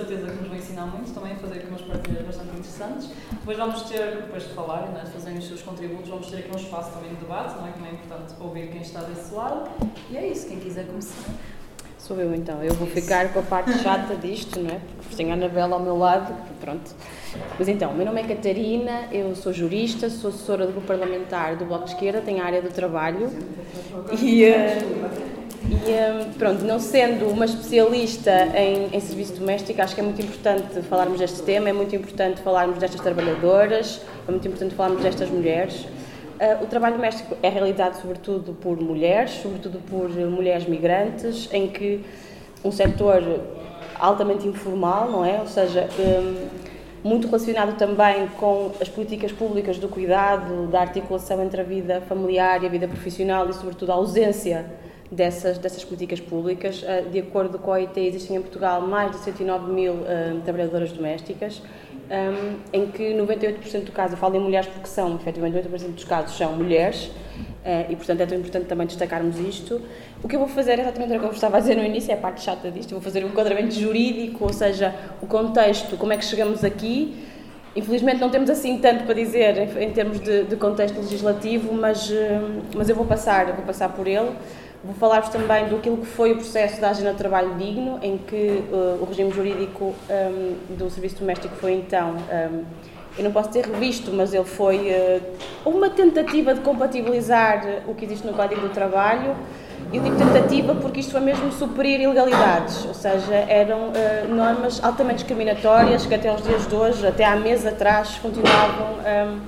certeza que nos vai ensinar muito, também a fazer aqui umas partilhas bastante interessantes. Depois vamos ter, depois de falarem, né, de fazerem os seus contributos, vamos ter aqui um espaço também de debate, não é? que é importante ouvir quem está desse lado. E é isso, quem quiser começar. Sou eu então, eu vou ficar com a parte chata disto, não é? Porque tenho a Anabela ao meu lado, pronto. Mas então, meu nome é Catarina, eu sou jurista, sou assessora do grupo parlamentar do Bloco de Esquerda, tenho a área do trabalho e, uh, e um, pronto, não sendo uma especialista em, em, serviço doméstico, acho que é muito importante falarmos deste tema, é muito importante falarmos destas trabalhadoras, é muito importante falarmos destas mulheres. Uh, o trabalho doméstico é realizado sobretudo por mulheres, sobretudo por mulheres migrantes, em que um setor altamente informal, não é? Ou seja, um, muito relacionado também com as políticas públicas do cuidado, da articulação entre a vida familiar e a vida profissional e, sobretudo, a ausência dessas, dessas políticas públicas. Ah, de acordo com a OIT, existem em Portugal mais de 109 mil uh, trabalhadoras domésticas, um, em que 98% do caso, eu falo em mulheres porque são, efetivamente, 98% dos casos são mulheres, uh, e portanto é tão importante também destacarmos isto. O que eu vou fazer é exatamente o que eu estava a dizer no início, é a parte chata disto, eu vou fazer um enquadramento jurídico, ou seja, o contexto, como é que chegamos aqui. Infelizmente não temos assim tanto para dizer em, em termos de, de, contexto legislativo, mas, mas eu vou passar, eu vou passar por ele. Vou falar-vos também do que foi o processo da Agenda de Trabalho Digno, em que uh, o regime jurídico um, do serviço doméstico foi então, um, eu não posso dizer revisto, mas ele foi uh, uma tentativa de compatibilizar o que existe no Código do Trabalho. Eu digo tentativa porque isto foi mesmo suprir ilegalidades, ou seja, eram uh, normas altamente discriminatórias que até os dias de hoje, até há meses atrás, continuavam um,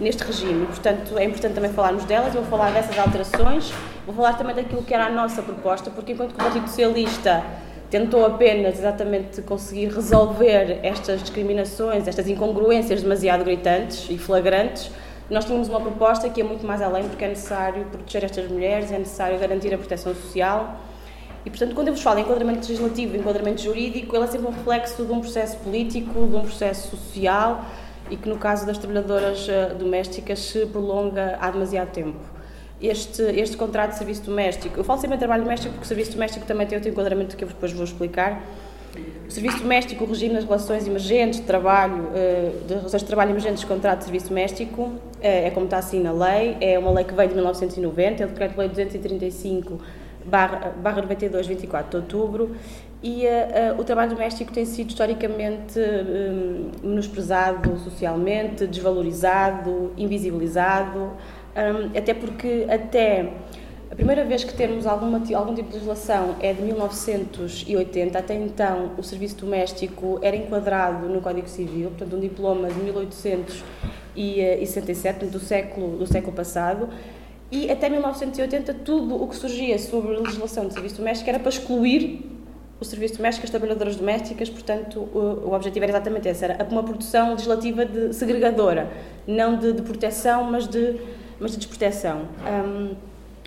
neste regime. Portanto, é importante também falarmos delas. Vou falar dessas alterações Vou falar também daquilo que era a nossa proposta, porque enquanto que o Partido Socialista tentou apenas exatamente conseguir resolver estas discriminações, estas incongruências demasiado gritantes e flagrantes, nós tínhamos uma proposta que é muito mais além, porque é necessário proteger estas mulheres, é necessário garantir a proteção social. E, portanto, quando eu vos falo em enquadramento legislativo enquadramento jurídico, ele é sempre um reflexo de um processo político, de um processo social e que, no caso das trabalhadoras eh, domésticas, se prolonga há demasiado tempo este, este contrato de serviço doméstico. Eu falo sempre em trabalho doméstico porque o serviço doméstico também tem outro enquadramento que eu depois vou explicar. O serviço doméstico, o regime das relações emergentes de trabalho, eh, de relações de trabalho emergentes de contrato de serviço doméstico, eh, é como está assim na lei, é uma lei que veio de 1990, é o Decreto-Lei 235 barra, barra 92, 24 de outubro, e uh, o trabalho doméstico tem sido historicamente menosprezado socialmente, desvalorizado, invisibilizado, um, até porque até a primeira vez que temos alguma, algum tipo de legislação é de 1980, até então o serviço doméstico era enquadrado no Código Civil, portanto um diploma de 1867, do século, do século passado, e até 1980 tudo o que surgia sobre a legislação de serviço doméstico era para excluir o serviço doméstico, as trabalhadoras domésticas, portanto, o, o objetivo era exatamente esse, era uma produção legislativa de segregadora, não de, de proteção, mas de mas de desproteção. Um,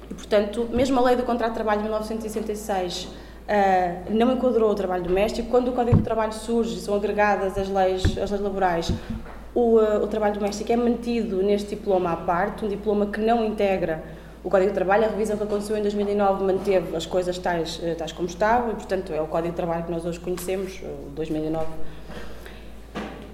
e, portanto, mesmo a lei do contrato de trabalho de 1966 uh, ah, não enquadrou o trabalho doméstico. Quando o Código de Trabalho surge são agregadas as leis, as leis laborais, o, uh, o trabalho doméstico é mantido neste diploma à parte, um diploma que não integra o Código de Trabalho. A revisão que aconteceu em 2009 manteve as coisas tais, uh, tais como estavam e, portanto, é o Código de Trabalho que nós hoje conhecemos, o 2009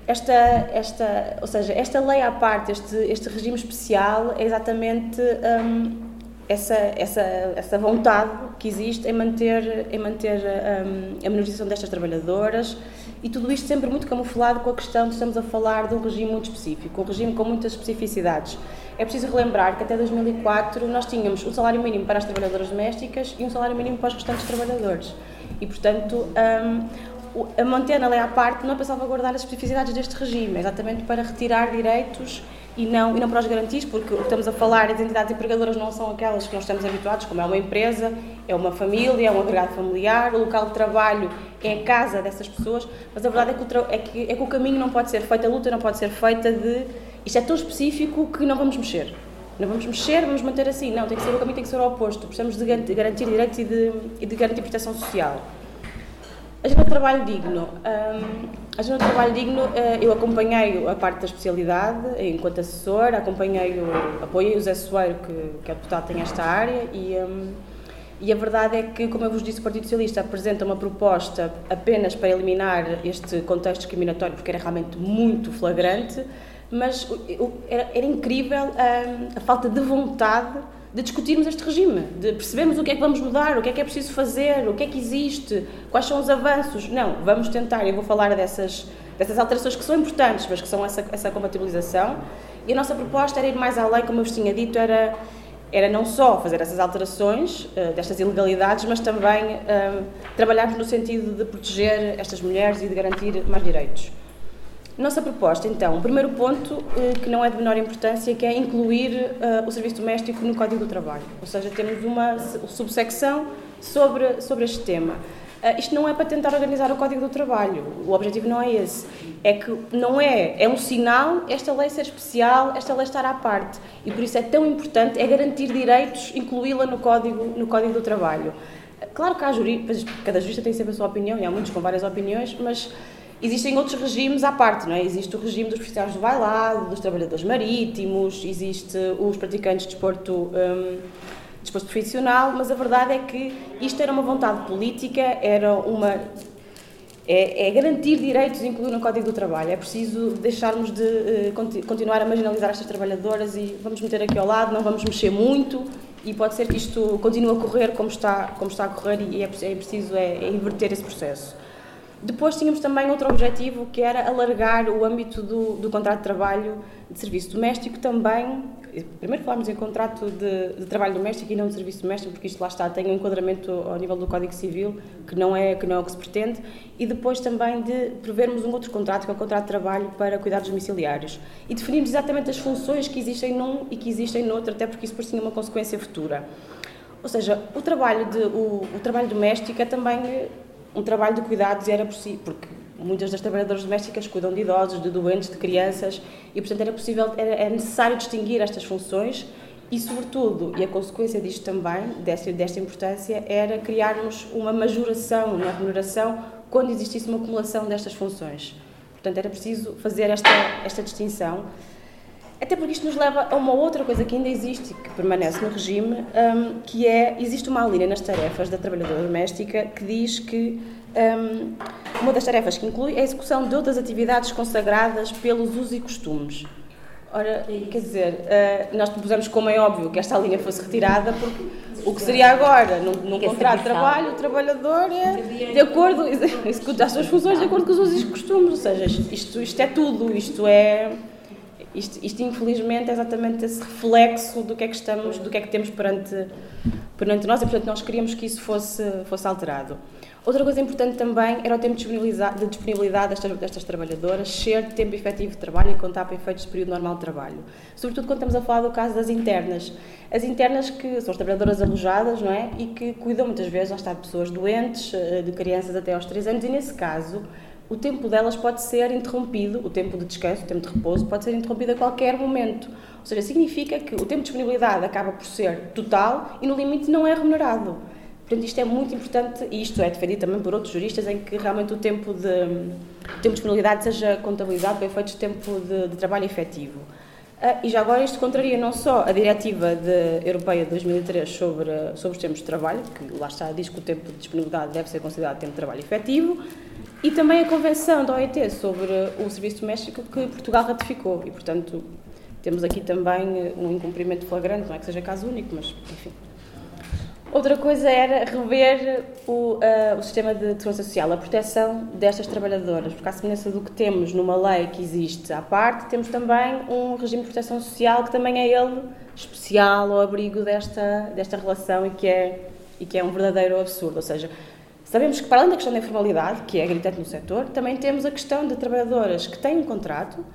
esta, esta, ou seja, esta lei à parte, este, este regime especial, é exatamente um, essa, essa, essa vontade que existe em manter, em manter um, a minorização destas trabalhadoras e tudo isto sempre muito camuflado com a questão de estamos a falar de um regime muito específico, um regime com muitas especificidades. É preciso relembrar que até 2004 nós tínhamos um salário mínimo para as trabalhadoras domésticas e um salário mínimo para os restantes trabalhadores. E, portanto, um, a manter a lei à parte não é para salvaguardar as especificidades deste regime, é exatamente para retirar direitos e não, e não para os garantir, porque o que estamos a falar, as entidades empregadoras não são aquelas que nós estamos habituados, como é uma empresa, é uma família, é um agregado familiar, o local de trabalho é a casa dessas pessoas, mas a verdade é que o, é que, é que o caminho não pode ser feito, a luta não pode ser feita de. Isto é tão específico que não vamos mexer. Não vamos mexer, vamos manter assim. Não, tem que ser o caminho, tem que ser o oposto. Precisamos de garantir direitos e de, e de garantir proteção social. Agenda de Trabalho Digno. A Agenda de Trabalho Digno, uh, eu acompanhei a parte da especialidade enquanto assessora, acompanhei o, apoiei o Zé Soeiro, que, que é deputado, tem esta área, e, E a verdade é que, como eu vos disse, o Partido Socialista apresenta uma proposta apenas para eliminar este contexto discriminatório, porque era realmente muito flagrante, mas era, era incrível a, a falta de vontade de discutirmos este regime, de percebermos o que é que vamos mudar, o que é que é preciso fazer, o que é que existe, quais são os avanços. Não, vamos tentar, eu vou falar dessas, dessas alterações que são importantes, mas que são essa, essa compatibilização. E a nossa proposta era ir mais além, como eu vos tinha dito, era era não só fazer essas alterações uh, destas ilegalidades, mas também uh, trabalharmos no sentido de proteger estas mulheres e de garantir mais direitos. Nossa proposta, então, o primeiro ponto, uh, que não é de menor importância, que é incluir o serviço doméstico no Código do Trabalho. Ou seja, temos uma subsecção sobre, sobre este tema. Uh, isto não é para tentar organizar o Código do Trabalho. O objetivo não é esse. É que não é, é um sinal esta lei ser especial, esta lei estar à parte. E por isso é tão importante, é garantir direitos, incluí-la no Código, no Código do Trabalho. Claro que há juristas, cada jurista tem sempre a sua opinião, e há muitos com várias opiniões, mas existem outros regimes à parte, não é? Existe o regime dos profissionais do bailado, dos trabalhadores marítimos, existe os praticantes de desporto... Um, disposto profissional, mas a verdade é que isto era uma vontade política, era uma é, é, garantir direitos, incluindo no Código do Trabalho. É preciso deixarmos de uh, continuar a marginalizar estas trabalhadoras e vamos meter aqui ao lado, não vamos mexer muito e pode ser que isto continue a correr como está, como está a correr e é, é preciso é, é inverter esse processo. Depois tínhamos também outro objetivo que era alargar o âmbito do, do contrato de trabalho de serviço doméstico também primeiro falarmos em contrato de, de, trabalho doméstico e não de serviço doméstico, porque isto lá está, tem um enquadramento ao nível do Código Civil, que não é, que não é o que se pretende, e depois também de prevermos um outro contrato, que é o contrato de trabalho para cuidados domiciliários, e definirmos exatamente as funções que existem num e que existem noutro, até porque isso por si é uma consequência futura. Ou seja, o trabalho, de, o, o trabalho doméstico é também um trabalho de cuidados era possível, porque muitas das trabalhadoras domésticas cuidam de idosos, de doentes, de crianças e, portanto, era possível, era, era necessário distinguir estas funções e, sobretudo, e a consequência disto também, desta, desta importância, era criarmos uma majoração na remuneração quando existisse uma acumulação destas funções. Portanto, era preciso fazer esta, esta distinção. Até porque isto nos leva a uma outra coisa que ainda existe e que permanece no regime, um, que é, existe uma linha nas tarefas da trabalhadora doméstica que diz que um, uma das tarefas que inclui é a execução de outras atividades consagradas pelos usos e costumes. Ora, quer dizer, uh, nós propusemos, como é óbvio, que esta linha fosse retirada, porque o que seria agora, num, num contrato de trabalho, o trabalhador é de acordo, executa as suas funções de acordo com os usos e costumes, ou seja, isto, isto é tudo, isto é. Isto, isto, infelizmente é exatamente esse reflexo do que é que estamos, do que é que temos perante, perante nós e portanto nós queríamos que isso fosse, fosse alterado. Outra coisa importante também era o tempo de disponibilidade destas, destas trabalhadoras ser de tempo efetivo de trabalho e contar para efeitos de período normal de trabalho. Sobretudo quando estamos a falar do caso das internas. As internas que são as trabalhadoras alojadas, não é? E que cuidam muitas vezes, lá está, de pessoas doentes, eh, de crianças até aos 3 anos, e nesse caso o tempo delas pode ser interrompido, o tempo de descanso, o tempo de repouso, pode ser interrompido a qualquer momento. Ou seja, significa que o tempo de disponibilidade acaba por ser total e no limite não é remunerado. Portanto, isto é muito importante e isto é defendido também por outros juristas em que realmente o tempo de, o tempo de disponibilidade seja contabilizado para efeitos de tempo de, de trabalho efetivo. Uh, e já agora isto contraria não só a Diretiva de, Europeia de 2003 sobre, sobre os tempos de trabalho, que lá está, diz que o tempo de disponibilidade deve ser considerado tempo de trabalho efetivo, e também a Convenção da OIT sobre o Serviço Doméstico que Portugal ratificou. E, portanto, temos aqui também um incumprimento flagrante, não é que seja caso único, mas, enfim. Outra coisa era rever o, uh, o sistema de segurança social, a proteção destas trabalhadoras, porque à semelhança do que temos numa lei que existe à parte, temos também um regime de proteção social que também é ele especial ao abrigo desta, desta relação e que, é, e que é um verdadeiro absurdo. Ou seja, sabemos que para além da questão da informalidade, que é gritante no setor, também temos a questão de trabalhadoras que têm um contrato,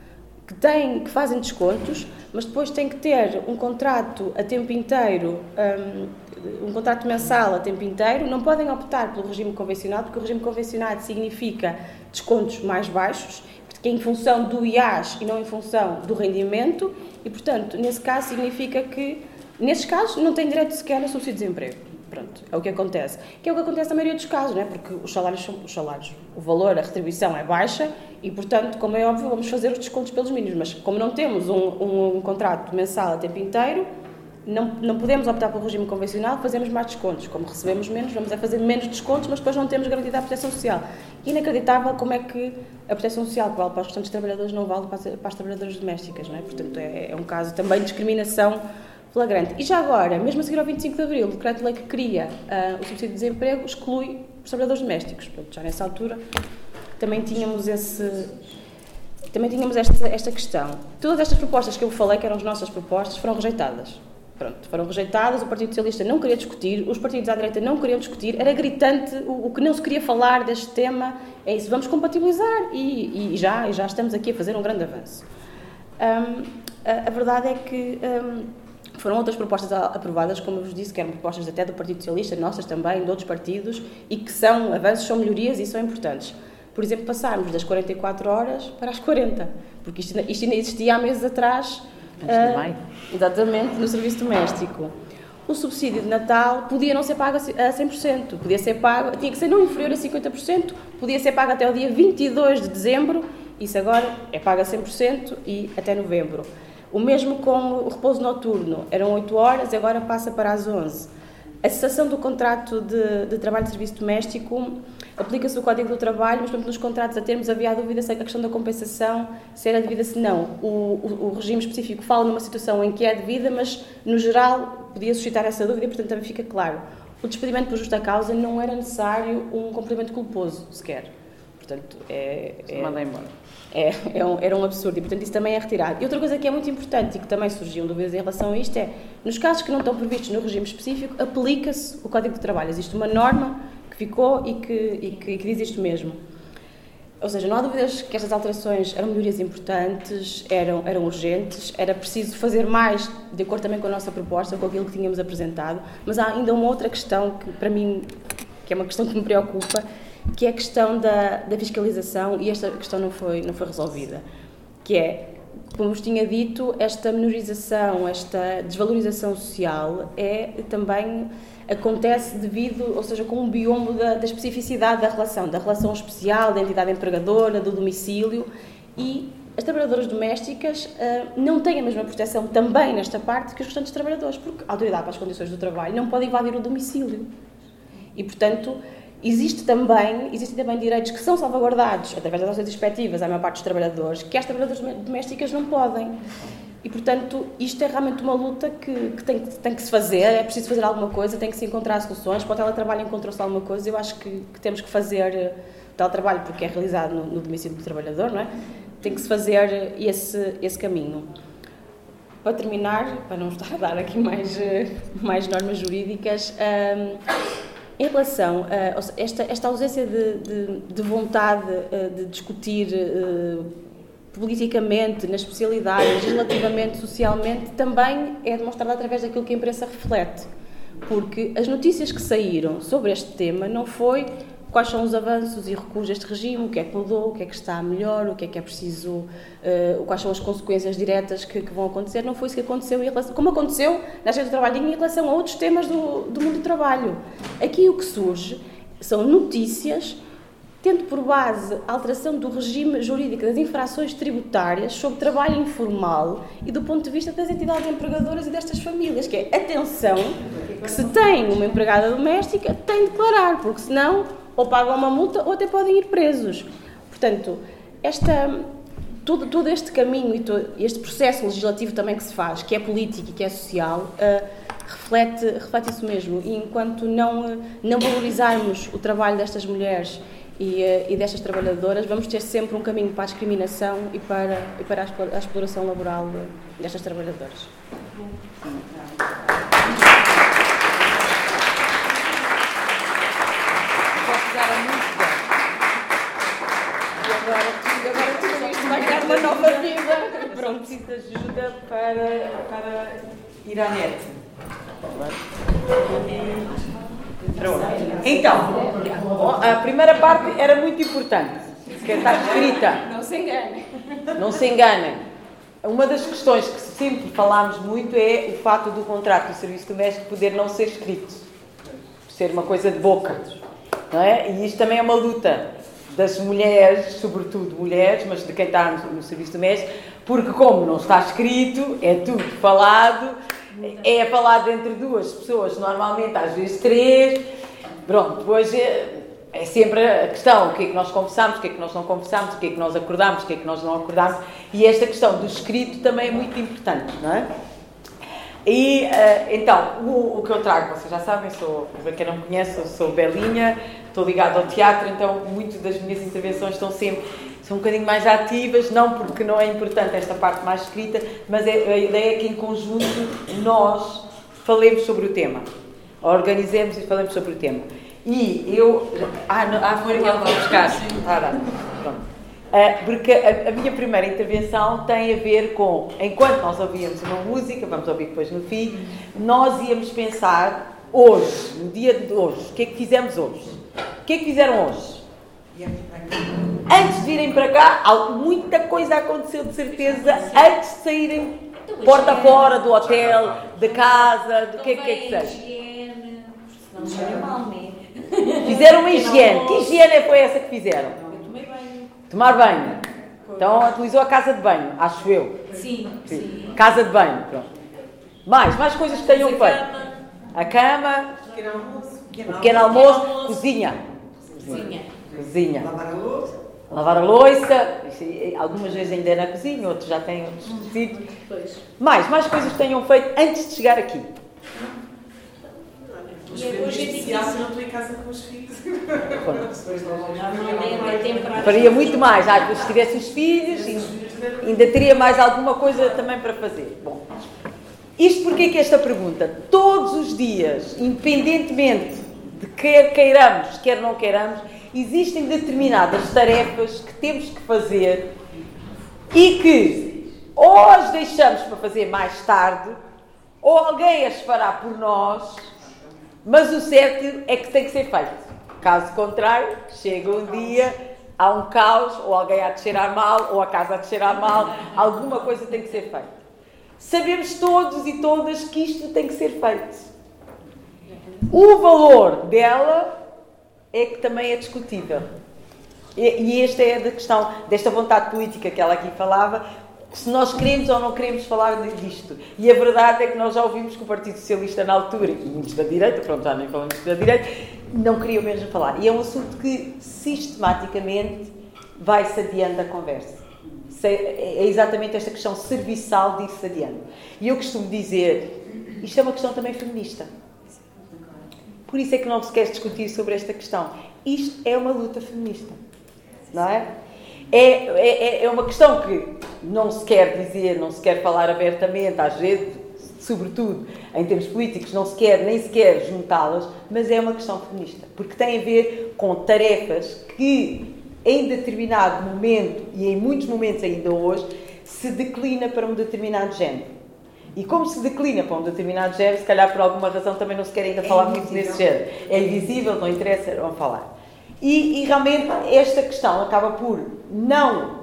que, têm, que fazem descontos, mas depois têm que ter um contrato a tempo inteiro, um, um, contrato mensal a tempo inteiro, não podem optar pelo regime convencionado, porque o regime convencionado significa descontos mais baixos, que é em função do IAS e não em função do rendimento, e portanto, nesse caso, significa que, nesses casos, não têm direito sequer a subsídio de desemprego. Pronto, é o que acontece. Que é o que acontece na maioria dos casos, não é? Porque os salários são os salários, o valor, a retribuição é baixa e, portanto, como é óbvio, vamos fazer os descontos pelos mínimos. Mas como não temos um, um, um contrato mensal a tempo inteiro, não, não podemos optar pelo regime convencional, fazemos mais descontos. Como recebemos menos, vamos a fazer menos descontos, mas depois não temos garantida a proteção social. Inacreditável como é que a proteção social que vale para os restantes trabalhadores não vale para as, para as trabalhadoras domésticas, não é? Portanto, é, é, um caso também de discriminação flagrante. E já agora, mesmo a seguir ao 25 de Abril, o decreto-lei que cria uh, o subsídio de desemprego exclui os trabalhadores domésticos. Portanto, já nessa altura também tínhamos esse também tínhamos esta, esta questão. Todas estas propostas que eu falei, que eram as nossas propostas, foram rejeitadas. Pronto, foram rejeitadas, o Partido Socialista não queria discutir, os partidos à direita não queriam discutir, era gritante, o, o que não se queria falar deste tema é isso, vamos compatibilizar e, e já, já estamos aqui a fazer um grande avanço. Um, a, a, verdade é que um, foram outras propostas aprovadas, como eu vos disse, que eram propostas até do Partido Socialista, nossas também, de outros partidos, e que são avanços, são melhorias e são importantes. Por exemplo, passarmos das 44 horas para as 40, porque isto, isto ainda existia há meses atrás Uh, exatamente, no serviço doméstico. O subsídio de Natal podia não ser pago a 100%, podia ser pago, tinha que ser não inferior a 50%, podia ser pago até o dia 22 de dezembro, isso agora é pago a 100% e até novembro. O mesmo com o repouso noturno, eram 8 horas, agora passa para as 11. A cessação do contrato de, de trabalho de serviço doméstico aplica-se o Código do Trabalho, mas portanto, nos contratos a termos havia a dúvida se a questão da compensação se era devida se não. O, o, o, regime específico fala numa situação em que é devida, mas no geral podia suscitar essa dúvida e portanto também fica claro. O despedimento por justa causa não era necessário um cumprimento culposo sequer. Portanto, é. é Manda embora. É, é um, era um absurdo e, portanto, isso também é retirado. E outra coisa que é muito importante e que também surgiu dúvidas em relação a isto é, nos casos que não estão previstos no regime específico, aplica-se o Código de Trabalho. Existe uma norma que ficou e que, e que, e que diz isto mesmo. Ou seja, não há dúvidas que estas alterações eram melhorias importantes, eram, eram urgentes, era preciso fazer mais, de acordo também com a nossa proposta, com aquilo que tínhamos apresentado, mas há ainda uma outra questão que, para mim, que é uma questão que me preocupa, que é a questão da, da fiscalização e esta questão não foi, não foi resolvida, que é, como vos tinha dito, esta menorização, esta desvalorização social é também acontece devido, ou seja, com um biombo da, da especificidade da relação, da relação especial da entidade empregadora, do domicílio e as trabalhadoras domésticas uh, não têm a mesma proteção também nesta parte que os restantes trabalhadores, porque a autoridade para as condições do trabalho não pode invadir o domicílio. E, portanto, existe também, existem também direitos que são salvaguardados através das ações respectivas à maior parte dos trabalhadores, que as trabalhadoras domésticas não podem. E, portanto, isto é realmente uma luta que, que, tem, tem, que se fazer, é preciso fazer alguma coisa, tem que se encontrar soluções. Para o teletrabalho encontrou-se alguma coisa, eu acho que, que, temos que fazer eh, o teletrabalho, porque é realizado no, no, domicílio do trabalhador, não é? Tem que se fazer esse, esse caminho. Para terminar, para não estar a dar aqui mais, eh, mais normas jurídicas, em relação a esta, esta ausência de, de, de vontade eh, de discutir uh, politicamente, na especialidade, legislativamente, socialmente, também é demonstrada através daquilo que a imprensa reflete. Porque as notícias que saíram sobre este tema não foi quais são os avanços e recuos deste regime, o que é que mudou, o que é que está melhor, o que é que é preciso, uh, quais são as consequências diretas que, que, vão acontecer. Não foi isso que aconteceu, em relação, como aconteceu na agenda do trabalho em relação a outros temas do, do mundo do trabalho. Aqui o que surge são notícias tendo por base a alteração do regime jurídico das infrações tributárias sobre trabalho informal e do ponto de vista das entidades empregadoras e destas famílias, que é atenção, que se tem uma empregada doméstica, tem de declarar, porque senão ou pagam uma multa ou até podem ir presos. Portanto, esta, todo, todo este caminho e todo este processo legislativo também que se faz, que é político e que é social, uh, reflete, reflete isso mesmo. E enquanto não, não valorizarmos o trabalho destas mulheres e, uh, e destas trabalhadoras, vamos ter sempre um caminho para a discriminação e para, e para a exploração laboral destas trabalhadoras. Nova vida. Pronto, preciso de ajuda para, para ir à net. Pronto. Então, a primeira parte era muito importante, que está escrita. Não se enganem. Não se enganem. Uma das questões que sempre falámos muito é o fato do contrato do serviço doméstico poder não ser escrito, ser uma coisa de boca. Não é? E isto também é uma luta das mulheres, sobretudo mulheres, mas de quem está no, no serviço doméstico, porque como não está escrito, é tudo falado é falado entre duas pessoas, normalmente às vezes três. Pronto, depois é, é sempre a questão: o que é que nós conversamos, o que é que nós não conversamos, o que é que nós acordamos, o que é que nós não acordamos. E esta questão do escrito também é muito importante, não é? E uh, então, o, o, que eu trago, vocês já sabem, sou, para quem não me conhece, sou Belinha, estou ligada ao teatro, então muitas das minhas intervenções estão sempre são um bocadinho mais ativas, não porque não é importante esta parte mais escrita, mas é, a ideia é que em conjunto nós falemos sobre o tema, organizemos e falemos sobre o tema. E eu. Ah, não, ah foi aquela que buscar. Ah, Pronto. Uh, porque a, a, minha primeira intervenção tem a ver com, enquanto nós ouvíamos uma música, vamos ouvir depois no fim, nós íamos pensar hoje, no dia de hoje, o que é que fizemos hoje? O que é que fizeram hoje? Antes de virem para cá, muita coisa aconteceu de certeza antes de saírem porta fora do hotel, da casa, do que é que é que seja. Mal, Fizeram uma higiene. Que higiene foi essa que fizeram? Tomar banho. Então utilizou a casa de banho, acho eu. Sim, sim. Casa de banho, pronto. Mais, mais coisas que tenham feito. A cama. O pequeno almoço. Cozinha. Cozinha. Cozinha. Lavar a louça. Lavar a louça. Algumas vezes ainda é na cozinha, outros já têm outros sítios. Mais, mais coisas que tenham feito antes de chegar aqui. Hoje é se não estou em casa com os filhos. Faria muito mais. Ah, se tivesse os filhos, ainda teria mais alguma coisa também para fazer. Bom, isto porque é que esta pergunta? Todos os dias, independentemente de quer queiramos, quer não queiramos, existem determinadas tarefas que temos que fazer e que ou as deixamos para fazer mais tarde, ou alguém as fará por nós, mas o certo é que tem que ser feito. Caso contrário, chega um dia, há um caos, ou alguém há de cheirar mal, ou a casa há de cheirar mal, alguma coisa tem que ser feita. Sabemos todos e todas que isto tem que ser feito. O valor dela é que também é discutível. E, e esta é a questão desta vontade política que ela aqui falava, se nós queremos ou não queremos falar disto. E a verdade é que nós já ouvimos que o Partido Socialista, na altura, e muitos da direita, pronto, já nem falamos da direita, não queriam mesmo falar. E é um assunto que sistematicamente vai-se adiando a conversa. É, exatamente esta questão serviçal ir-se adiando. E eu costumo dizer, isto é uma questão também feminista. Por isso é que não se quer discutir sobre esta questão. Isto é uma luta feminista. Não é? É, é, é uma questão que não se quer dizer, não se quer falar abertamente, às vezes, sobretudo em termos políticos, não se quer nem sequer juntá-las, mas é uma questão feminista, porque tem a ver com tarefas que, em determinado momento, e em muitos momentos ainda hoje, se declina para um determinado género. E como se declina para um determinado género, se calhar por alguma razão também não se quer ainda é falar muito desse género. É invisível, não interessa, vão falar. E, e realmente esta questão acaba por não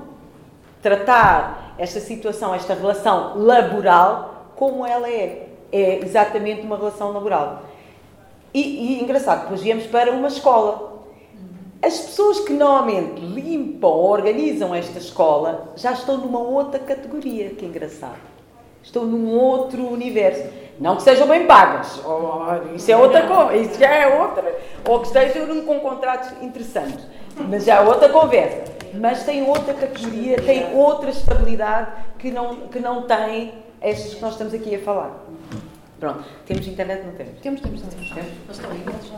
tratar esta situação, esta relação laboral, como ela é. É exatamente uma relação laboral. E, e engraçado, depois viemos para uma escola. As pessoas que normalmente limpam ou organizam esta escola já estão numa outra categoria, que é engraçado. Estão num outro universo. Não que sejam bem pagas, isso é outra coisa, isso já é outra, ou que estejam com contratos interessantes, mas já é outra conversa. Mas tem outra categoria, tem outra estabilidade que não, que não tem estas que nós estamos aqui a falar. Pronto, temos internet? Não temos? Temos, temos, temos. temos. Eles estão ligados já.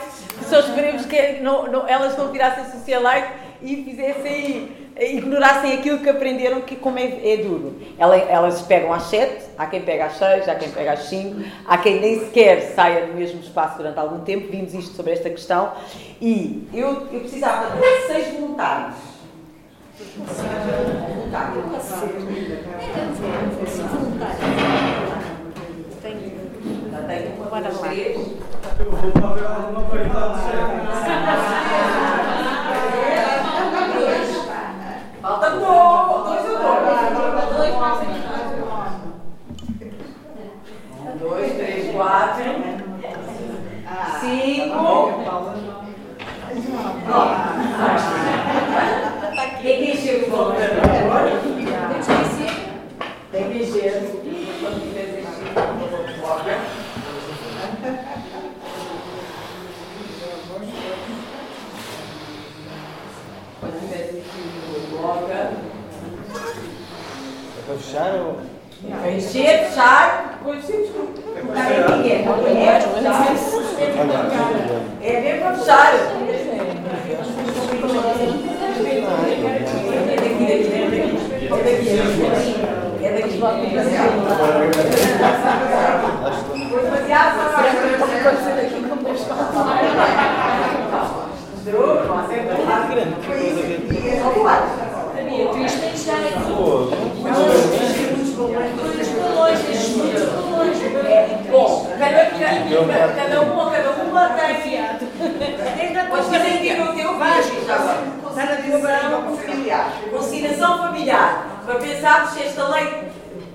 só esperemos que não, não, elas não virassem socialite e fizessem, ignorassem aquilo que aprenderam, que como é, é duro. Ela- Elas pegam às sete, há quem pega às seis, há quem pega às cinco, há quem nem sequer saia do mesmo espaço durante algum tempo. Vimos isto sobre esta questão e eu, eu precisava de seis voluntários. Voluntários. Tenho uma, duas, três. Eu vou para ver alguma paridade Falta um, dois ou dois? Um, dois, três, quatro, cinco. Tem que encher o computador. Tem que encher. Quando tiver enchido, coloca. Quando tiver enchido, coloca. É para fechar ou. É encher, fechar, depois sim, desculpa. Não tem ninguém, não é? fechar. É mesmo para fechar. É daqui, daqui, é daqui. É daqui. É daqui. Foi demasiado fácil. Mostrou, não acertou. Vamos lá. Isto tem que chegar aqui. Pô, Bom, cada, cada, cada um ou cada uma tem. Podes fazer aqui no teu vídeo, já agora. Conciliação familiar. Conciliação familiar. Pensarmos se esta lei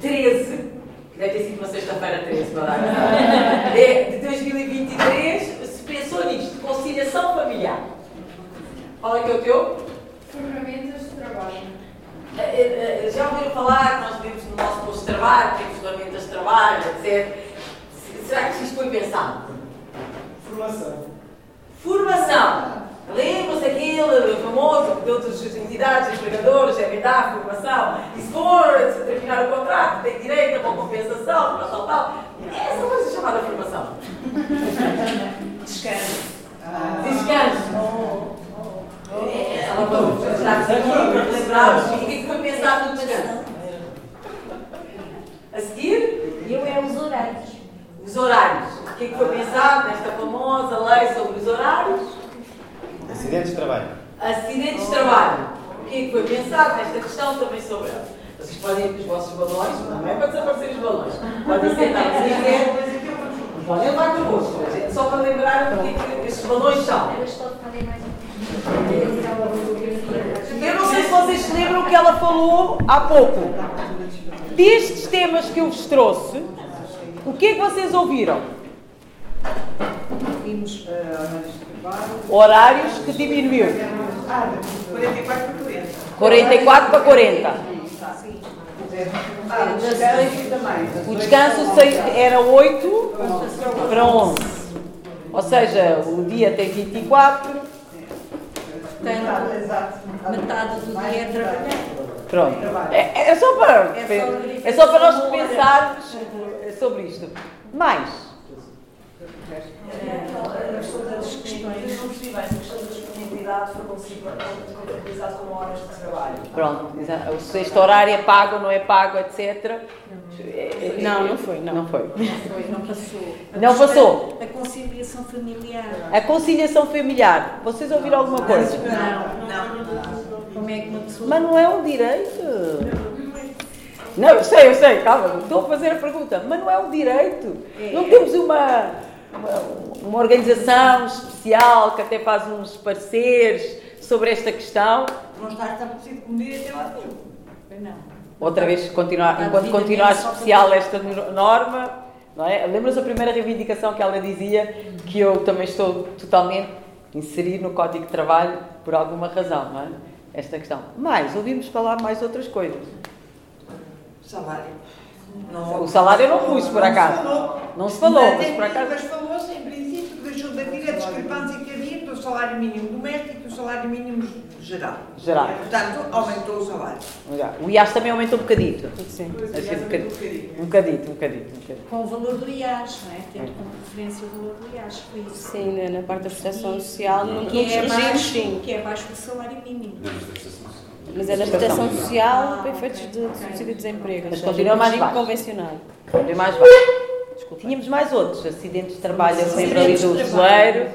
13, que deve ter sido uma sexta-feira 13, para dar, de, de 2023, se pensou nisto, conciliação familiar. Qual é que é o teu? Ferramentas de trabalho. Eh, eh, eh, Já ouviram falar que nós vivemos no nosso posto de trabalho, temos ferramentas de trabalho, etc. Se- Será que isto foi pensado? formação. Formação. Lembram-se aquele famoso de outras entidades, empregadores, dar formação. E se for se terminar o contrato, tem direito a uma compensação, tal, tal, tal. Essa coisa chamada formação. Descanso. Descanso. É, Ela falou, já aqui para lembrarmos o que é que foi pensado no descanso. A seguir, Eu é os horários. os horários. O que é que foi pensado nesta famosa lei sobre os horários? Acidentes de trabalho. Acidentes de trabalho. O que é que foi pensado nesta questão também sobre ela? Vocês podem ir com os vossos balões, não é para desaparecer os balões. Podem sentar se. Podem levar mas é só para lembrar o que é estes balões são. Eu não sei se vocês se lembram o que ela falou há pouco. Destes temas que eu vos trouxe, o que é que vocês ouviram? Vimos horários de trabalho. Horários que diminuiu. 44 para 40. 44 para 40. Ah, o descanso também. O descanso era 8 para 11. Ou seja, o dia tem 24. Tenho Exato. metade do dia a trabalhar. Pronto. É, é só para, é só para nós pensarmos sobre isto. Mais. Das questões. Não percebi bem a questão da disponibilidade foi contabilizado como horas de trabalho. Pronto. exa- O sexto horário é pago, não é pago, etc. É- Não, não foi, não. Não foi. Foi, não passou. Não passou. A conciliação familiar. A conciliação familiar. Vocês ouviram alguma coisa? Não, não. Como é que uma pessoa. Mas não é um direito. Não, eu sei, eu sei, calma, estou a fazer a pergunta. Mas não é um direito. Não temos uma, uma, uma organização especial que até faz uns pareceres sobre esta questão. Não está estabelecido como dia até lá Não. Outra vez, continuar, enquanto continuar especial esta no- norma, não é? Lembras a primeira reivindicação que ela dizia, que eu também estou totalmente inserir no Código de Trabalho por alguma razão, não é? Esta questão. Mais, ouvimos falar mais outras coisas. Salário. O salário eu não pus, por acaso. Não se falou, mas por Mas acaso. falou-se, em princípio, deixou de haver a discrepância que havia entre o salário mínimo doméstico e o salário mínimo geral. Geral. Portanto, aumentou o salário. O IAS também aumentou um bocadito. Sim. Assim, um bocadito. Um bocadito, um bocadito. Um bocadito. Com o valor do IAS, não é? Tendo como referência o valor do IAS, foi isso. Sim, na- na parte da prestação social, Que é, sim. que é abaixo do salário mínimo. Mas é da prestação social para efeitos de subsídio de desemprego. Mas continua mais baixo. convencional. Tem mais baixo. Tínhamos mais outros. Acidentes de trabalho, eu lembro ali do celeiro.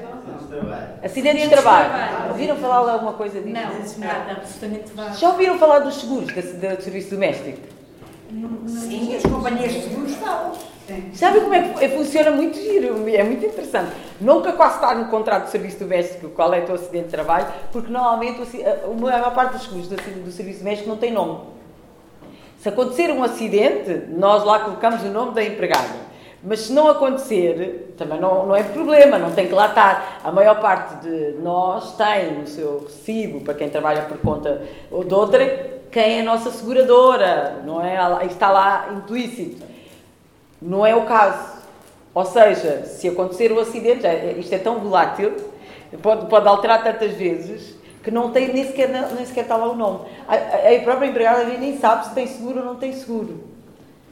Acidentes de trabalho. Ouviram falar de alguma coisa disso? Não, nada, absolutamente vago. Já ouviram falar dos seguros, da- do, do serviço doméstico? Sim, as companhias de seguros falam. Sabe como é que funciona muito giro? É muito interessante. Nunca quase está no contrato de serviço doméstico qual é o teu acidente de trabalho, porque normalmente a maior parte dos seguros do serviço doméstico não tem nome. Se acontecer um acidente, nós lá colocamos o nome da empregada. Mas se não acontecer, também não, não é problema, não tem que lá estar. A maior parte de nós tem no seu recibo, para quem trabalha por conta ou de outra, quem é a nossa seguradora, não é? Está lá implícito. Não é o caso. Ou seja, se acontecer o acidente, já- isto é tão volátil, pode, pode alterar tantas vezes, que não tem, nem, sequer, nem sequer está lá o nome. A, a- própria empregada nem sabe se tem seguro ou não tem seguro.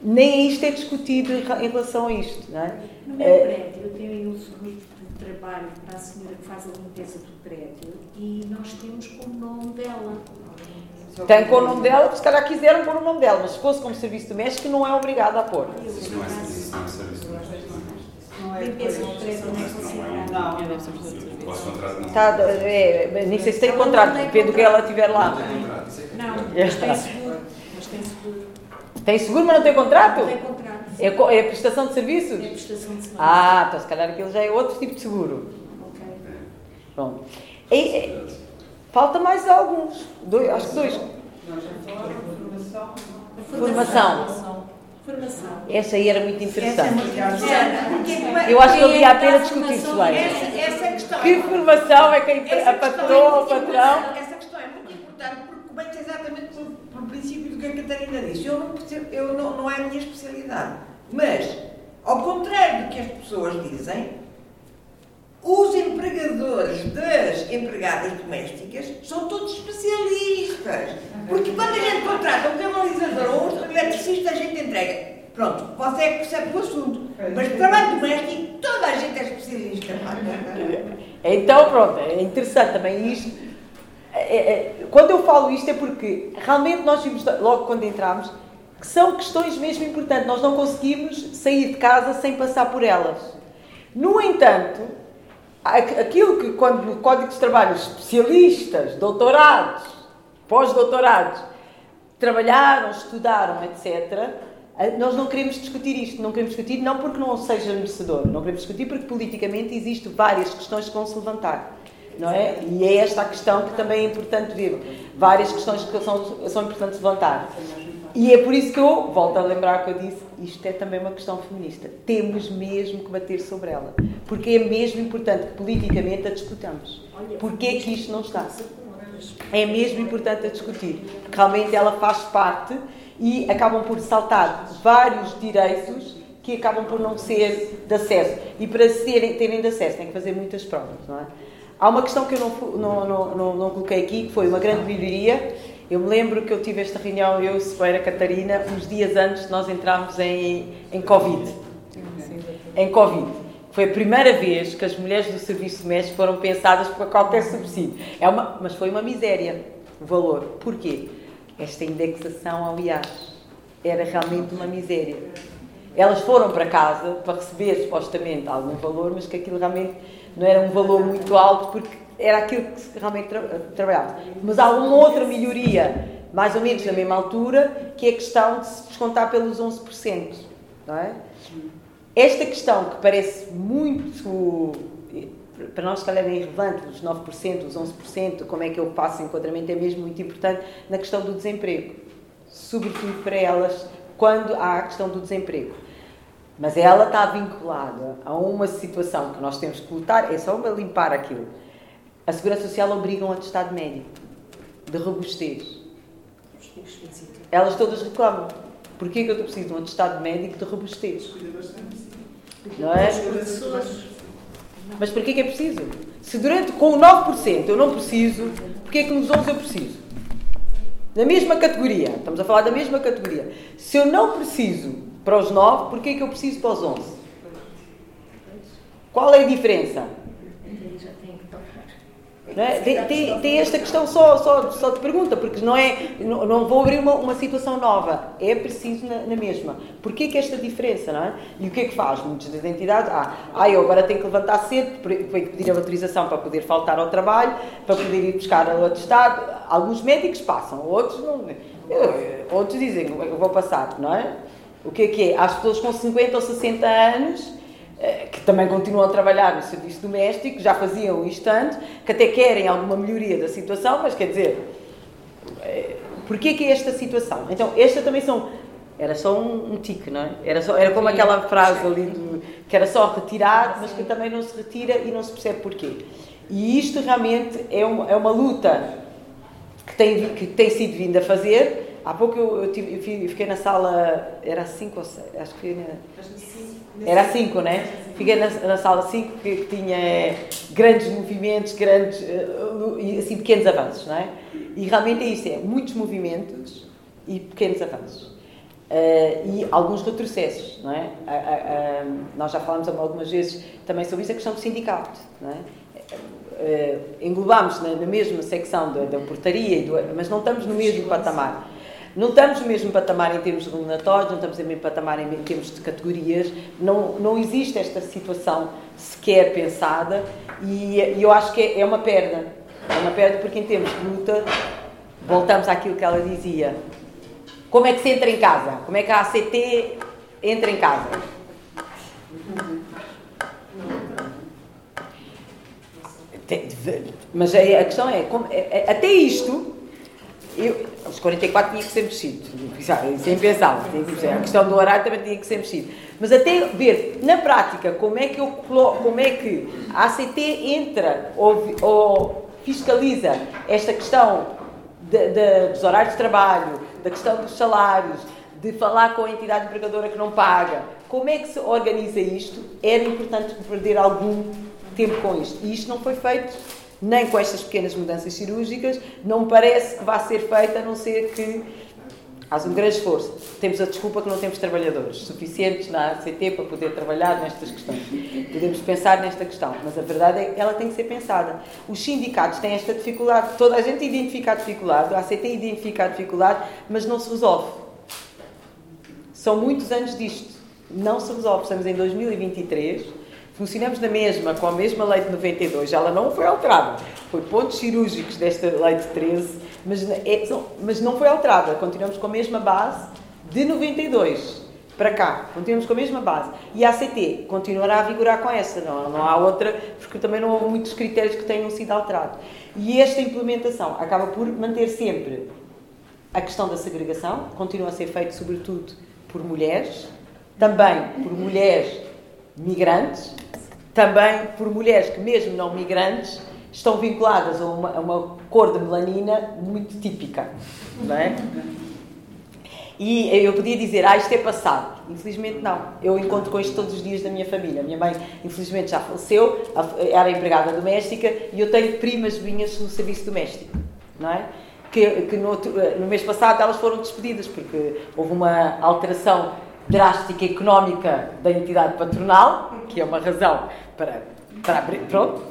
Nem isto é discutido em relação a isto. Não é? No meu É, prédio, eu tenho aí um seguro de trabalho para a senhora que faz a limpeza do prédio e nós temos como nome dela. Tem com o nome dela, se calhar quiseram pôr o nome dela, mas se fosse como serviço doméstico, não é obrigado a pôr. Isso não é isso não é serviço. Limpeza do prédio não é. Não, prestador de serviço. O vosso contrato não. Tá, é, nem sei se tem contrato, depende do que ela tiver lá. Não tem contrato. Isso é Não, mas tem seguro. Mas tem seguro. Tem seguro, mas não tem contrato? Não tem contrato. É, é prestação de serviços? É prestação de serviço. Ah, então se calhar aquilo já é outro tipo de seguro. Ok. Pronto. E- falta mais alguns. Dois, acho que dois. formação. Formação. Essa aí era muito Essa é interessante. é- Eu acho que Quem é valia a que pena dá discutir isso bem. Essa, essa é. Que formação é que a, patroa ou o é muito patrão? importante. Essa questão é muito importante porque começa exatamente pelo, pelo princípio do que a Catarina disse. Eu não percebo, eu não, não é a minha especialidade. Mas, ao contrário do que as pessoas dizem, os empregadores das empregadas domésticas são todos especialistas. Porque quando a gente contrata um canalizador ou um eletricista, a gente entrega. Pronto, você é que percebe o assunto. Mas trabalho doméstico, toda a gente é especialista. Então, pronto, é interessante também isto. É, é, quando eu falo isto é porque realmente nós vimos logo quando entramos que são questões mesmo importantes. Nós não conseguimos sair de casa sem passar por elas. No entanto, aquilo que quando no Código de Trabalho especialistas, doutorados, pós-doutorados, trabalharam, estudaram, etc., eh, nós não queremos discutir isto. Não queremos discutir não porque não seja merecedor, não queremos discutir porque politicamente existem várias questões que vão se levantar. Não é? E é esta a questão que também é importante ver. Várias questões que são, são importantes levantar. E é por isso que eu, volto a lembrar que eu disse, isto é também uma questão feminista. Temos mesmo que bater sobre ela. Porque é mesmo importante que politicamente a discutamos. Porquê é que isto não está? É mesmo importante a discutir. Porque realmente ela faz parte e acabam por saltar vários direitos que acabam por não ser de acesso. E para serem, terem de acesso têm que fazer muitas provas, não é? Há uma questão que eu não, não, não, não, não coloquei aqui, que foi uma grande melhoria. Eu me lembro que eu tive esta reunião, eu, Soeira Catarina, uns dias antes de nós entrarmos em, em Covid. Em Covid. Foi a primeira vez que as mulheres do serviço doméstico foram pensadas para qualquer subsídio. É uma, mas foi uma miséria o valor. Porquê? Esta indexação ao IAS era realmente uma miséria. Elas foram para casa para receber supostamente algum valor, mas que aquilo realmente não era um valor muito alto porque era aquilo que realmente tra trabalhava. Mas há uma outra melhoria, mais ou menos na mesma altura, que é a questão de se descontar pelos 11%. Não é? Esta questão que parece muito, para nós se calhar é irrelevante, os 9%, os 11%, como é que eu faço enquadramento, é mesmo muito importante na questão do desemprego. Sobretudo para elas, quando há a questão do desemprego. Mas ela está vinculada a uma situação que nós temos que lutar, é só para limpar aquilo. A Segurança Social obriga um atestado médico de robustez. Elas todas reclamam. Porquê que eu preciso de um atestado médico de robustez? Não é? Mas porquê que é preciso? Se durante, com o 9% eu não preciso, porque é que nos 11 eu preciso? Na mesma categoria, estamos a falar da mesma categoria. Se eu não preciso para os 9, porquê que eu preciso para os 11? Qual é a diferença? É? tem, tem, tem, esta questão só, só, só de pergunta, porque não é. Não, não vou abrir uma, uma situação nova. É preciso na, na mesma. Porquê que esta diferença, não é? E o que é que faz? Muitas das entidades. Ah, ah eu agora tenho que levantar cedo, tenho que pedir a autorização para poder faltar ao trabalho, para poder ir buscar o atestado. Alguns médicos passam, outros não. Outros dizem, eu vou passar, não é? O que é que é? As pessoas com 50 ou 60 anos que também continuam a trabalhar no serviço doméstico, já faziam isto antes, que até querem alguma melhoria da situação, mas quer dizer, eh, porquê que é esta situação? Então, esta também são. Era só um, um tique, não é? Era, só, era como aquela frase ali do, que era só retirar, mas que também não se retira e não se percebe porquê. E isto realmente é uma, é uma luta que tem, que tem sido vinda a fazer. Há pouco eu, eu, tive, eu fiquei na sala, era 5 ou 6, acho que na. Era 5, né? Fiquei na, na sala 5 que, tinha grandes movimentos, grandes, uh, assim, pequenos avanços, não é? E realmente é isso, é muitos movimentos e pequenos avanços. Uh, e alguns retrocessos, não é? Uh, nós já falámos algumas vezes também sobre isso, a questão do sindicato, não é? englobámos na, na, mesma secção da, da portaria, do, mas não estamos no mesmo patamar. Não estamos no mesmo patamar em termos regulatórios, não estamos no mesmo patamar em termos de categorias, não, não existe esta situação sequer pensada e, e eu acho que é, é uma perda. É uma perda porque em termos de luta, voltamos àquilo que ela dizia. Como é que se entra em casa? Como é que a ACT entra em casa? Mas a questão é, é, é, até isto, eu, aos 44 tinha que ser mexido. Sem pensar. A questão do horário também tinha que ser mexido. Mas até ver na prática como é que, eu, como é que a ACT entra ou, ou fiscaliza esta questão de, de, dos horários de trabalho, da questão dos salários, de falar com a entidade empregadora que não paga. Como é que se organiza isto? Era importante perder algum tempo com isto. E isto não foi feito nem com estas pequenas mudanças cirúrgicas, não parece que vá ser feita, a não ser que haja um grande esforço. Temos a desculpa que não temos trabalhadores suficientes na ACT para poder trabalhar nestas questões. Podemos pensar nesta questão, mas a verdade é que ela tem que ser pensada. Os sindicatos têm esta dificuldade, toda a gente identifica a dificuldade, a ACT identifica a dificuldade, mas não se resolve. São muitos anos disto. Não se resolve. Estamos em 2023 Funcionamos na mesma, com a mesma lei de 92, ela não foi alterada. Foi pontos cirúrgicos desta lei de 13, mas, é, mas não foi alterada. Continuamos com a mesma base de 92 para cá. Continuamos com a mesma base. E a ACT continuará a vigorar com essa, não, não há outra, porque também não houve muitos critérios que tenham sido alterados. E esta implementação acaba por manter sempre a questão da segregação, continua a ser feito sobretudo por mulheres, também por mulheres migrantes, também por mulheres que, mesmo não migrantes, estão vinculadas a uma, a uma cor de melanina muito típica. Não é? E eu podia dizer, ah, isto é passado. Infelizmente não. Eu encontro com isto todos os dias da minha família. A minha mãe, infelizmente, já faleceu, era empregada doméstica e eu tenho primas minhas no serviço doméstico. Não é? Que, que no, no mês passado elas foram despedidas porque houve uma alteração drástica económica da entidade patronal, que é uma razão para, para abrir. Pronto.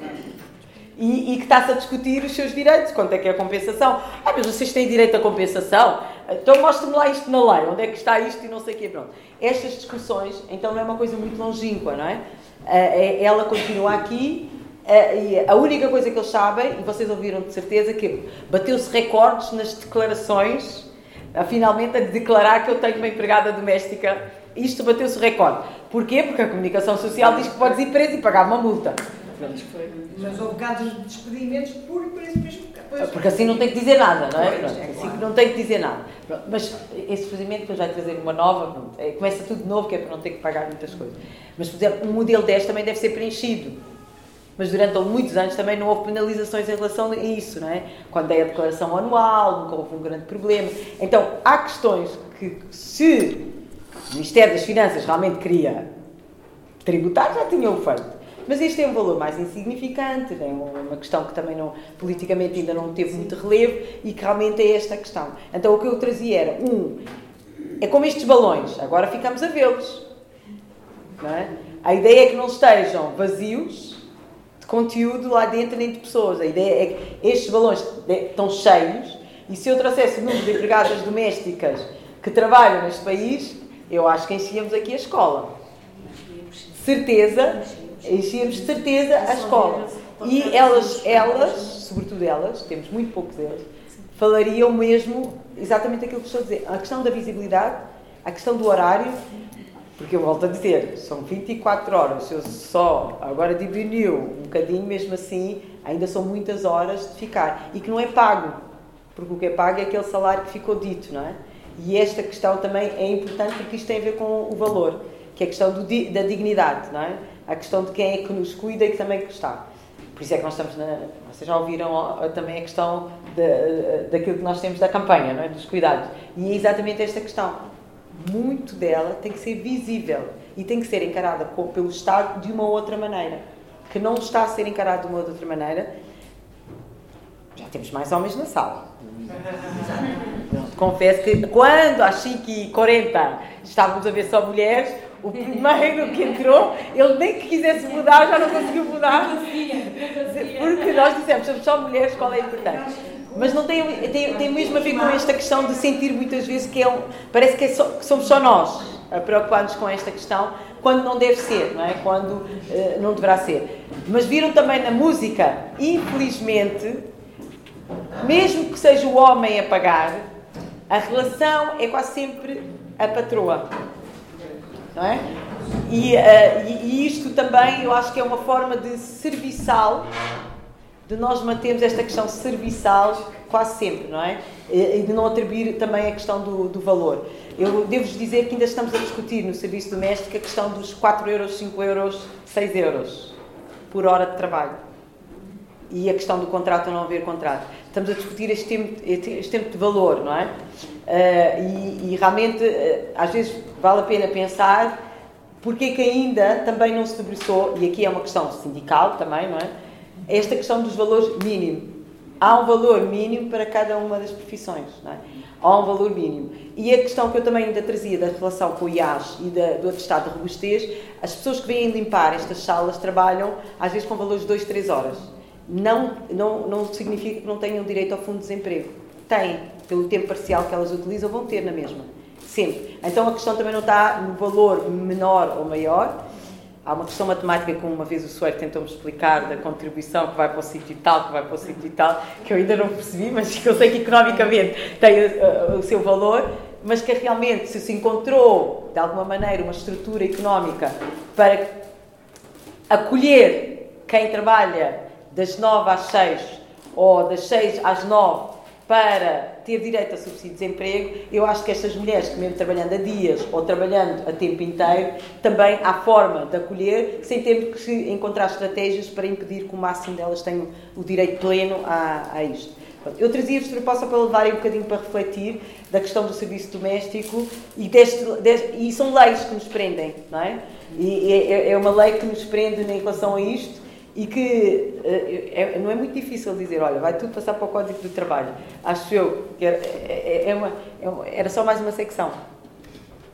E, e que está-se a discutir os seus direitos, quanto é que é a compensação. Ah, mas vocês têm direito à compensação? Então mostre-me lá isto na lei, onde é que está isto e não sei o quê. Pronto. Estas discussões, então, não é uma coisa muito longínqua, não é? é ela continua aqui e a única coisa que eles sabem, e vocês ouviram de certeza, que bateu-se recordes nas declarações finalmente a declarar que eu tenho uma empregada doméstica. Isto bateu-se o recorde. Porquê? Porque a comunicação social diz que podes ir preso e pagar uma multa. Mas houve casos de despedimentos por, esse mesmo Porque assim não tem que dizer nada, não é? Pronto, é assim não tem que dizer nada. Pronto, mas esse procedimento depois vai trazer uma nova, pronto, é, começa tudo de novo, que é para não ter que pagar muitas coisas. Mas, por exemplo, um modelo 10 também deve ser preenchido mas durante muitos anos também não houve penalizações em relação a isso, não é? Quando é a declaração anual, nunca houve um grande problema. Então, há questões que, se o Ministério das Finanças realmente queria tributar, já tinham feito. Mas este é um valor mais insignificante, é uma questão que também não, politicamente ainda não teve muito relevo e que realmente é esta questão. Então o que eu trazia era, um, é como estes balões, agora ficamos a vê-los. É? A ideia é que não estejam vazios conteúdo lá dentro nem de pessoas. A ideia é que estes balões estão cheios e se eu trouxesse o número de empregadas domésticas que trabalham neste país, eu acho que enchíamos aqui a escola. Certeza, enchíamos de certeza a escola. E elas, elas, sobretudo elas, temos muito poucos deles, falariam mesmo exatamente aquilo que estou a dizer. A questão da visibilidade, a questão do horário, porque eu volto a dizer, são 24 horas, se eu só agora diminuiu um bocadinho, mesmo assim, ainda são muitas horas de ficar. E que não é pago, porque o que é pago é aquele salário que ficou dito, não é? E esta questão também é importante porque isto tem a ver com o valor, que é a questão do, da dignidade, não é? A questão de quem é que nos cuida e que também está. Por isso é que nós estamos na. Vocês já ouviram também a questão de, daquilo que nós temos da campanha, não é? dos cuidados. E é exatamente esta questão. Muito dela tem que ser visível e tem que ser encarada pelo Estado de uma outra maneira. Que não está a ser encarada de uma outra maneira. Já temos mais homens na sala. Confesso que quando às 5h40 estávamos a ver só mulheres, o primeiro que entrou, ele nem que quisesse mudar, já não conseguiu mudar. Porque nós dissemos, somos só mulheres, qual é importante? Mas não tem, tem, tem mesmo a ver com esta questão de sentir muitas vezes que é um. Parece que, é só, que somos só nós a preocupar-nos com esta questão, quando não deve ser, não é? Quando uh, não deverá ser. Mas viram também na música, infelizmente, mesmo que seja o homem a pagar, a relação é quase sempre a patroa. Não é? E, uh, e, isto também eu acho que é uma forma de serviçal, de nós mantermos esta questão serviçal quase sempre, não é? E de não atribuir também a questão do, do valor. Eu devo-vos dizer que ainda estamos a discutir no serviço doméstico a questão dos 4 euros, 5 euros, 6 euros por hora de trabalho. E a questão do contrato ou não haver contrato. Estamos a discutir este tempo, este tempo de valor, não é? Uh, e, e, realmente, uh, às vezes, vale a pena pensar porque é que ainda também não se debruçou, e aqui é uma questão sindical também, não é? Esta questão dos valores mínimos. Há um valor mínimo para cada uma das profissões, não é? Há um valor mínimo. E a questão que eu também ainda trazia da relação com o IAS e da, do atestado de robustez, as pessoas que vêm limpar estas salas trabalham às vezes com valores de 2, 3 horas. Não, não, não significa que não tenham direito ao fundo de desemprego. Têm, pelo tempo parcial que elas utilizam, vão ter na mesma. Sempre. Então a questão também não está no valor menor ou maior. Há uma questão matemática, como uma vez o Suério tentou-me explicar, da contribuição que vai para o sítio tal, que vai para o sítio tal, que eu ainda não percebi, mas que eu sei que economicamente tem uh, o seu valor, mas que realmente se se encontrou, de alguma maneira, uma estrutura económica para acolher quem trabalha das 9 às 6 ou das 6 às 9 para ter direito a subsídio de desemprego, eu acho que estas mulheres que mesmo trabalhando a dias ou trabalhando a tempo inteiro, também há forma de acolher, sem ter que encontrar estratégias para impedir que o máximo delas tenham o direito pleno a, a isto. Eu trazia-vos proposta para levarem um bocadinho para refletir da questão do serviço doméstico e, deste, deste, e são leis que nos prendem, não é? E é, é uma lei que nos prende em relação a isto e que é, é, não é muito difícil dizer, olha, vai tudo passar para o Código do Trabalho. Acho eu que era, é, é, é uma, era só mais uma secção.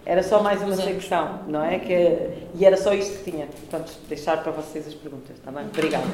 Era só mais uma secção, não é? Que, e era só isto que tinha. Portanto, deixar para vocês as perguntas, está bem? Obrigada.